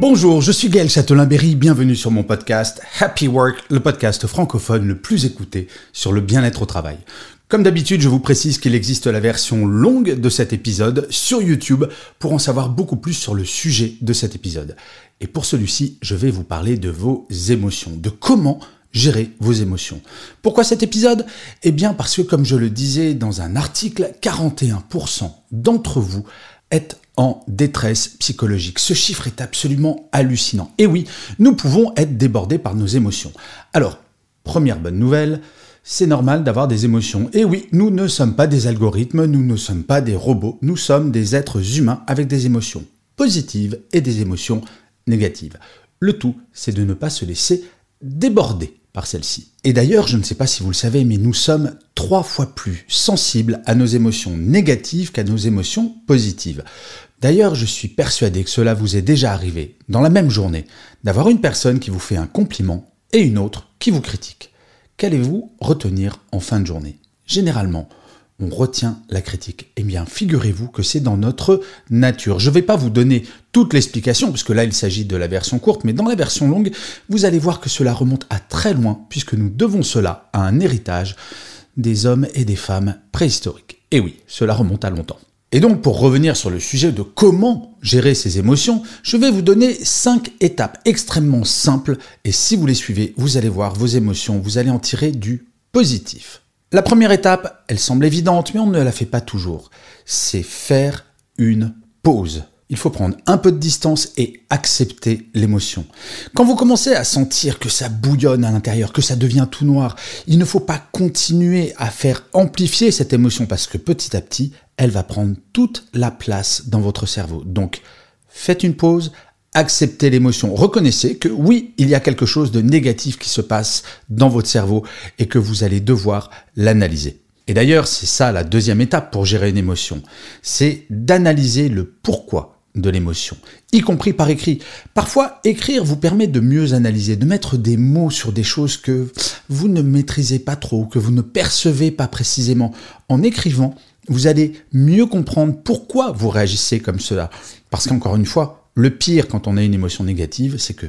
Bonjour, je suis Gaël Châtelain-Berry, bienvenue sur mon podcast Happy Work, le podcast francophone le plus écouté sur le bien-être au travail. Comme d'habitude, je vous précise qu'il existe la version longue de cet épisode sur YouTube pour en savoir beaucoup plus sur le sujet de cet épisode. Et pour celui-ci, je vais vous parler de vos émotions, de comment gérer vos émotions. Pourquoi cet épisode? Eh bien parce que comme je le disais dans un article, 41% d'entre vous êtes en détresse psychologique. Ce chiffre est absolument hallucinant. Et oui, nous pouvons être débordés par nos émotions. Alors, première bonne nouvelle, c'est normal d'avoir des émotions. Et oui, nous ne sommes pas des algorithmes, nous ne sommes pas des robots, nous sommes des êtres humains avec des émotions positives et des émotions négatives. Le tout, c'est de ne pas se laisser déborder par celle-ci. Et d'ailleurs, je ne sais pas si vous le savez, mais nous sommes trois fois plus sensibles à nos émotions négatives qu'à nos émotions positives. D'ailleurs, je suis persuadé que cela vous est déjà arrivé, dans la même journée, d'avoir une personne qui vous fait un compliment et une autre qui vous critique. Qu'allez-vous retenir en fin de journée? Généralement, on retient la critique. Eh bien, figurez-vous que c'est dans notre nature. Je ne vais pas vous donner toute l'explication, puisque là, il s'agit de la version courte, mais dans la version longue, vous allez voir que cela remonte à très loin, puisque nous devons cela à un héritage des hommes et des femmes préhistoriques. Et oui, cela remonte à longtemps. Et donc, pour revenir sur le sujet de comment gérer ses émotions, je vais vous donner cinq étapes extrêmement simples, et si vous les suivez, vous allez voir vos émotions, vous allez en tirer du positif. La première étape, elle semble évidente, mais on ne la fait pas toujours. C'est faire une pause. Il faut prendre un peu de distance et accepter l'émotion. Quand vous commencez à sentir que ça bouillonne à l'intérieur, que ça devient tout noir, il ne faut pas continuer à faire amplifier cette émotion parce que petit à petit, elle va prendre toute la place dans votre cerveau. Donc, faites une pause, acceptez l'émotion. Reconnaissez que oui, il y a quelque chose de négatif qui se passe dans votre cerveau et que vous allez devoir l'analyser. Et d'ailleurs, c'est ça la deuxième étape pour gérer une émotion. C'est d'analyser le pourquoi de l'émotion, y compris par écrit. Parfois, écrire vous permet de mieux analyser, de mettre des mots sur des choses que vous ne maîtrisez pas trop, que vous ne percevez pas précisément. En écrivant, vous allez mieux comprendre pourquoi vous réagissez comme cela. Parce qu'encore une fois, le pire quand on a une émotion négative, c'est que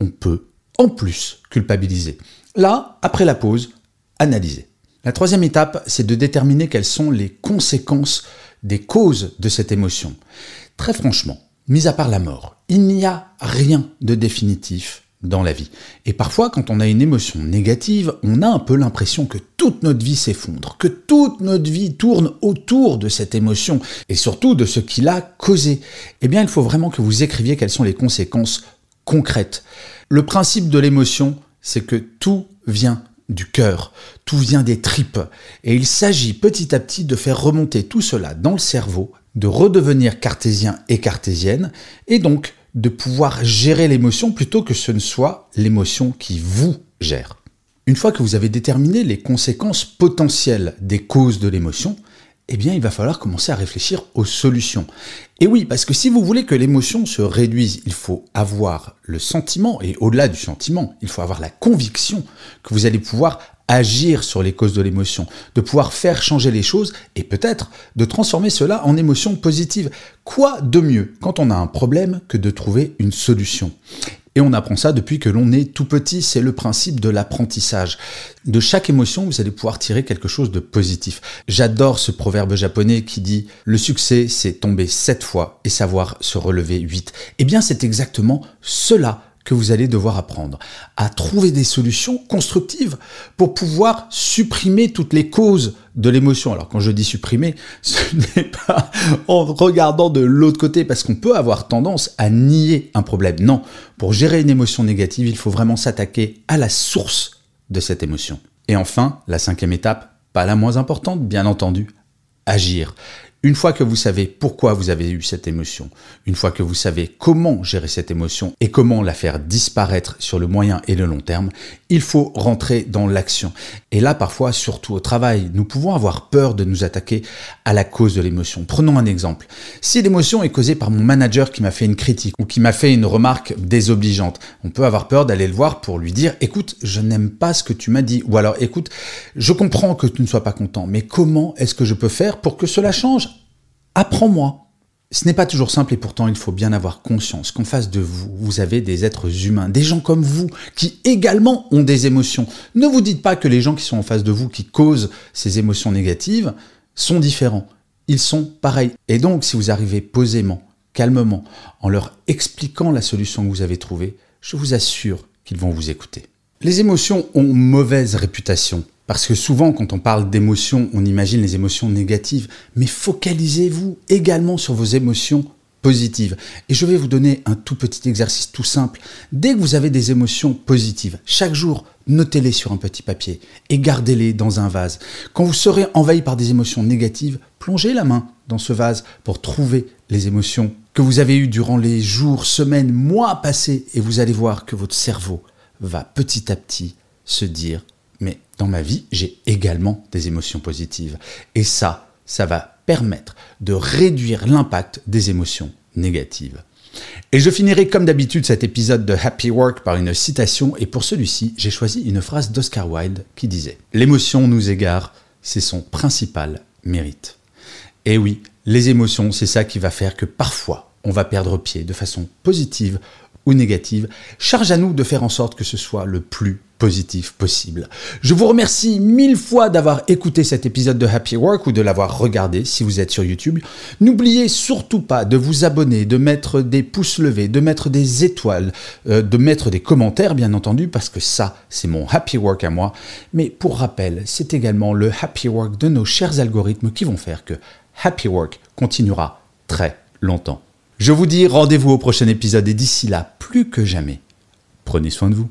on peut en plus culpabiliser. Là, après la pause, analyser. La troisième étape, c'est de déterminer quelles sont les conséquences des causes de cette émotion. Très franchement, mis à part la mort, il n'y a rien de définitif dans la vie. Et parfois, quand on a une émotion négative, on a un peu l'impression que toute notre vie s'effondre, que toute notre vie tourne autour de cette émotion, et surtout de ce qui l'a causé. Eh bien, il faut vraiment que vous écriviez quelles sont les conséquences concrètes. Le principe de l'émotion, c'est que tout vient du cœur, tout vient des tripes, et il s'agit petit à petit de faire remonter tout cela dans le cerveau, de redevenir cartésien et cartésienne, et donc de pouvoir gérer l'émotion plutôt que ce ne soit l'émotion qui vous gère. Une fois que vous avez déterminé les conséquences potentielles des causes de l'émotion, eh bien, il va falloir commencer à réfléchir aux solutions. Et oui, parce que si vous voulez que l'émotion se réduise, il faut avoir le sentiment, et au-delà du sentiment, il faut avoir la conviction que vous allez pouvoir agir sur les causes de l'émotion, de pouvoir faire changer les choses et peut-être de transformer cela en émotion positive. Quoi de mieux quand on a un problème que de trouver une solution? Et on apprend ça depuis que l'on est tout petit, c'est le principe de l'apprentissage. De chaque émotion, vous allez pouvoir tirer quelque chose de positif. J'adore ce proverbe japonais qui dit ⁇ Le succès, c'est tomber sept fois et savoir se relever huit ⁇ Eh bien, c'est exactement cela que vous allez devoir apprendre à trouver des solutions constructives pour pouvoir supprimer toutes les causes de l'émotion. Alors quand je dis supprimer, ce n'est pas en regardant de l'autre côté parce qu'on peut avoir tendance à nier un problème. Non, pour gérer une émotion négative, il faut vraiment s'attaquer à la source de cette émotion. Et enfin, la cinquième étape, pas la moins importante, bien entendu, agir. Une fois que vous savez pourquoi vous avez eu cette émotion, une fois que vous savez comment gérer cette émotion et comment la faire disparaître sur le moyen et le long terme, il faut rentrer dans l'action. Et là, parfois, surtout au travail, nous pouvons avoir peur de nous attaquer à la cause de l'émotion. Prenons un exemple. Si l'émotion est causée par mon manager qui m'a fait une critique ou qui m'a fait une remarque désobligeante, on peut avoir peur d'aller le voir pour lui dire, écoute, je n'aime pas ce que tu m'as dit. Ou alors, écoute, je comprends que tu ne sois pas content, mais comment est-ce que je peux faire pour que cela change Apprends-moi. Ce n'est pas toujours simple et pourtant il faut bien avoir conscience qu'en face de vous, vous avez des êtres humains, des gens comme vous, qui également ont des émotions. Ne vous dites pas que les gens qui sont en face de vous, qui causent ces émotions négatives, sont différents. Ils sont pareils. Et donc si vous arrivez posément, calmement, en leur expliquant la solution que vous avez trouvée, je vous assure qu'ils vont vous écouter. Les émotions ont mauvaise réputation. Parce que souvent, quand on parle d'émotions, on imagine les émotions négatives. Mais focalisez-vous également sur vos émotions positives. Et je vais vous donner un tout petit exercice tout simple. Dès que vous avez des émotions positives, chaque jour, notez-les sur un petit papier et gardez-les dans un vase. Quand vous serez envahi par des émotions négatives, plongez la main dans ce vase pour trouver les émotions que vous avez eues durant les jours, semaines, mois passés et vous allez voir que votre cerveau va petit à petit se dire mais dans ma vie, j'ai également des émotions positives. Et ça, ça va permettre de réduire l'impact des émotions négatives. Et je finirai comme d'habitude cet épisode de Happy Work par une citation, et pour celui-ci, j'ai choisi une phrase d'Oscar Wilde qui disait ⁇ L'émotion nous égare, c'est son principal mérite. Et oui, les émotions, c'est ça qui va faire que parfois, on va perdre pied de façon positive ou négative. Charge à nous de faire en sorte que ce soit le plus positif possible. Je vous remercie mille fois d'avoir écouté cet épisode de Happy Work ou de l'avoir regardé si vous êtes sur YouTube. N'oubliez surtout pas de vous abonner, de mettre des pouces levés, de mettre des étoiles, euh, de mettre des commentaires bien entendu parce que ça c'est mon Happy Work à moi. Mais pour rappel, c'est également le Happy Work de nos chers algorithmes qui vont faire que Happy Work continuera très longtemps. Je vous dis rendez-vous au prochain épisode et d'ici là, plus que jamais, prenez soin de vous.